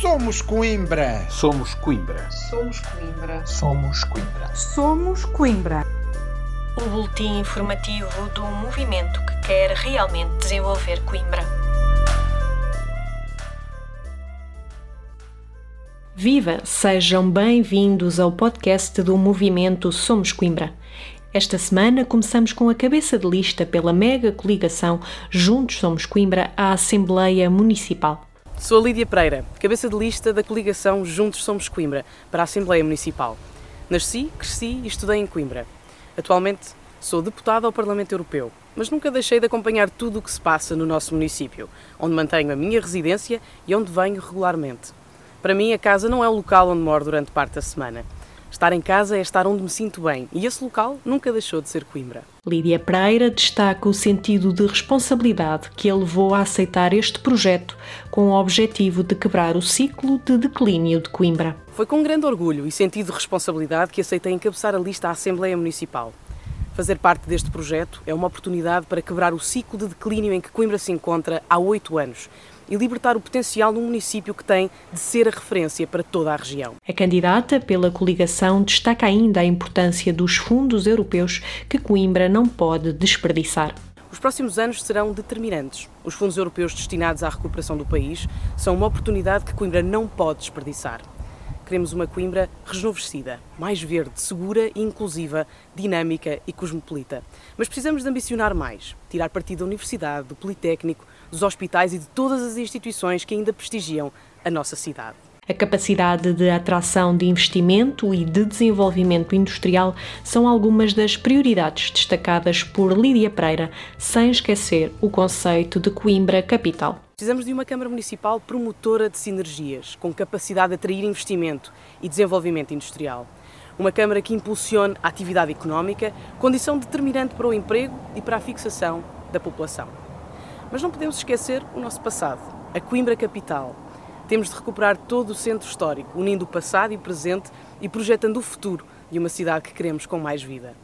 Somos Coimbra. Somos Coimbra. Somos Coimbra. Somos Coimbra. Somos Coimbra. O boletim informativo do movimento que quer realmente desenvolver Coimbra. Viva! Sejam bem-vindos ao podcast do movimento Somos Coimbra. Esta semana começamos com a cabeça de lista pela mega coligação Juntos Somos Coimbra à Assembleia Municipal. Sou a Lídia Pereira, cabeça de lista da coligação Juntos Somos Coimbra para a Assembleia Municipal. Nasci, cresci e estudei em Coimbra. Atualmente sou deputada ao Parlamento Europeu, mas nunca deixei de acompanhar tudo o que se passa no nosso município, onde mantenho a minha residência e onde venho regularmente. Para mim, a casa não é o local onde moro durante parte da semana. Estar em casa é estar onde me sinto bem e esse local nunca deixou de ser Coimbra. Lídia Pereira destaca o sentido de responsabilidade que a levou a aceitar este projeto com o objetivo de quebrar o ciclo de declínio de Coimbra. Foi com grande orgulho e sentido de responsabilidade que aceitei encabeçar a lista à Assembleia Municipal. Fazer parte deste projeto é uma oportunidade para quebrar o ciclo de declínio em que Coimbra se encontra há oito anos e libertar o potencial num município que tem de ser a referência para toda a região. A candidata pela coligação destaca ainda a importância dos fundos europeus que Coimbra não pode desperdiçar. Os próximos anos serão determinantes. Os fundos europeus destinados à recuperação do país são uma oportunidade que Coimbra não pode desperdiçar. Queremos uma Coimbra rejuvenescida, mais verde, segura e inclusiva, dinâmica e cosmopolita. Mas precisamos de ambicionar mais, tirar partido da universidade, do politécnico, dos hospitais e de todas as instituições que ainda prestigiam a nossa cidade. A capacidade de atração de investimento e de desenvolvimento industrial são algumas das prioridades destacadas por Lídia Pereira, sem esquecer o conceito de Coimbra capital. Precisamos de uma Câmara Municipal promotora de sinergias, com capacidade de atrair investimento e desenvolvimento industrial. Uma Câmara que impulsione a atividade económica, condição determinante para o emprego e para a fixação da população. Mas não podemos esquecer o nosso passado, a Coimbra capital. Temos de recuperar todo o centro histórico, unindo o passado e o presente e projetando o futuro de uma cidade que queremos com mais vida.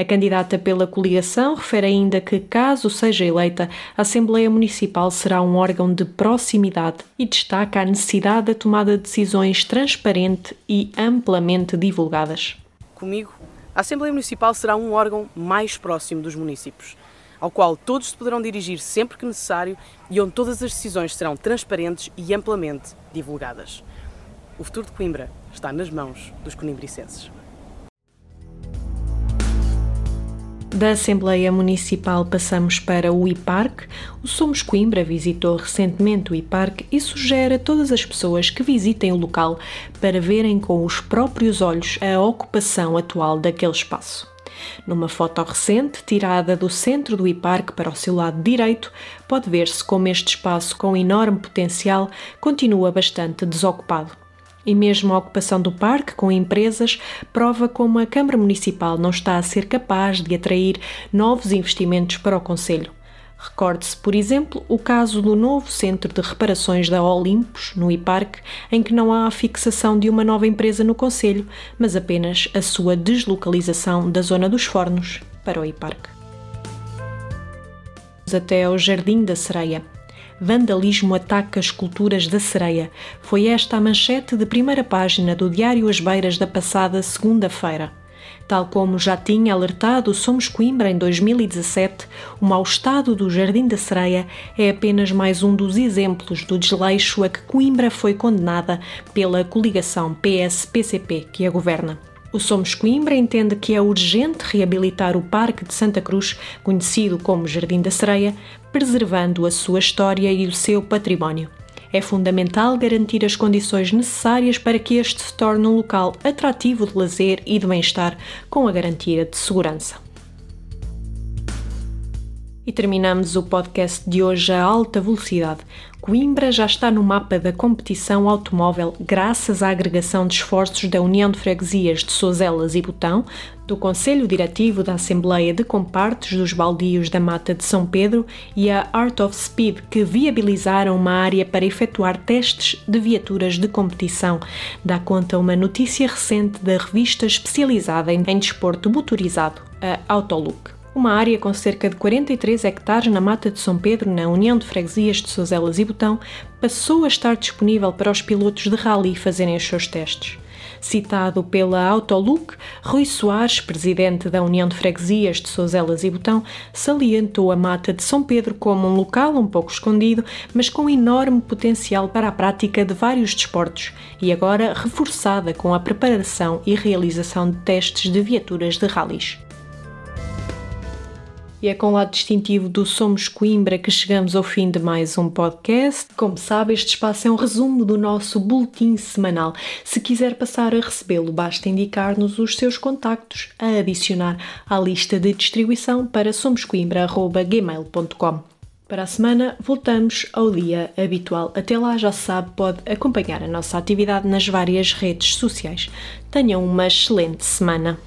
A candidata pela coligação refere ainda que, caso seja eleita, a Assembleia Municipal será um órgão de proximidade e destaca a necessidade da tomada de decisões transparente e amplamente divulgadas. Comigo, a Assembleia Municipal será um órgão mais próximo dos municípios ao qual todos se poderão dirigir sempre que necessário e onde todas as decisões serão transparentes e amplamente divulgadas. O futuro de Coimbra está nas mãos dos conimbricenses. Da Assembleia Municipal passamos para o IPARC. O Somos Coimbra visitou recentemente o IPARC e sugere a todas as pessoas que visitem o local para verem com os próprios olhos a ocupação atual daquele espaço. Numa foto recente, tirada do centro do IPARC para o seu lado direito, pode ver-se como este espaço com enorme potencial continua bastante desocupado. E mesmo a ocupação do parque com empresas prova como a Câmara Municipal não está a ser capaz de atrair novos investimentos para o Conselho. Recorde-se, por exemplo, o caso do novo centro de reparações da Olympus, no IPARC, em que não há a fixação de uma nova empresa no Conselho, mas apenas a sua deslocalização da zona dos fornos para o IPARC. Até ao Jardim da Sereia. Vandalismo ataca esculturas da sereia. Foi esta a manchete de primeira página do Diário As Beiras da passada segunda-feira. Tal como já tinha alertado Somos Coimbra em 2017, o mau estado do Jardim da Sereia é apenas mais um dos exemplos do desleixo a que Coimbra foi condenada pela coligação PS-PCP que a governa. O Somos Coimbra entende que é urgente reabilitar o Parque de Santa Cruz, conhecido como Jardim da Sereia, preservando a sua história e o seu património é fundamental garantir as condições necessárias para que este se torne um local atrativo de lazer e de bem-estar, com a garantia de segurança. E terminamos o podcast de hoje a alta velocidade. Coimbra já está no mapa da competição automóvel graças à agregação de esforços da União de Freguesias de Sozelas e Botão, do Conselho Diretivo da Assembleia de Compartes dos Baldios da Mata de São Pedro e a Art of Speed, que viabilizaram uma área para efetuar testes de viaturas de competição. Dá conta uma notícia recente da revista especializada em desporto motorizado, a Autolook. Uma área com cerca de 43 hectares na Mata de São Pedro, na União de Freguesias de Sozelas e Botão, passou a estar disponível para os pilotos de rally fazerem os seus testes. Citado pela Autolook, Rui Soares, presidente da União de Freguesias de Sozelas e Botão, salientou a Mata de São Pedro como um local um pouco escondido, mas com enorme potencial para a prática de vários desportos e agora reforçada com a preparação e realização de testes de viaturas de rallies. E é com o lado distintivo do Somos Coimbra que chegamos ao fim de mais um podcast. Como sabe, este espaço é um resumo do nosso boletim semanal. Se quiser passar a recebê-lo, basta indicar-nos os seus contactos a adicionar à lista de distribuição para somoscoimbra.gmail.com. Para a semana, voltamos ao dia habitual. Até lá, já sabe, pode acompanhar a nossa atividade nas várias redes sociais. Tenham uma excelente semana.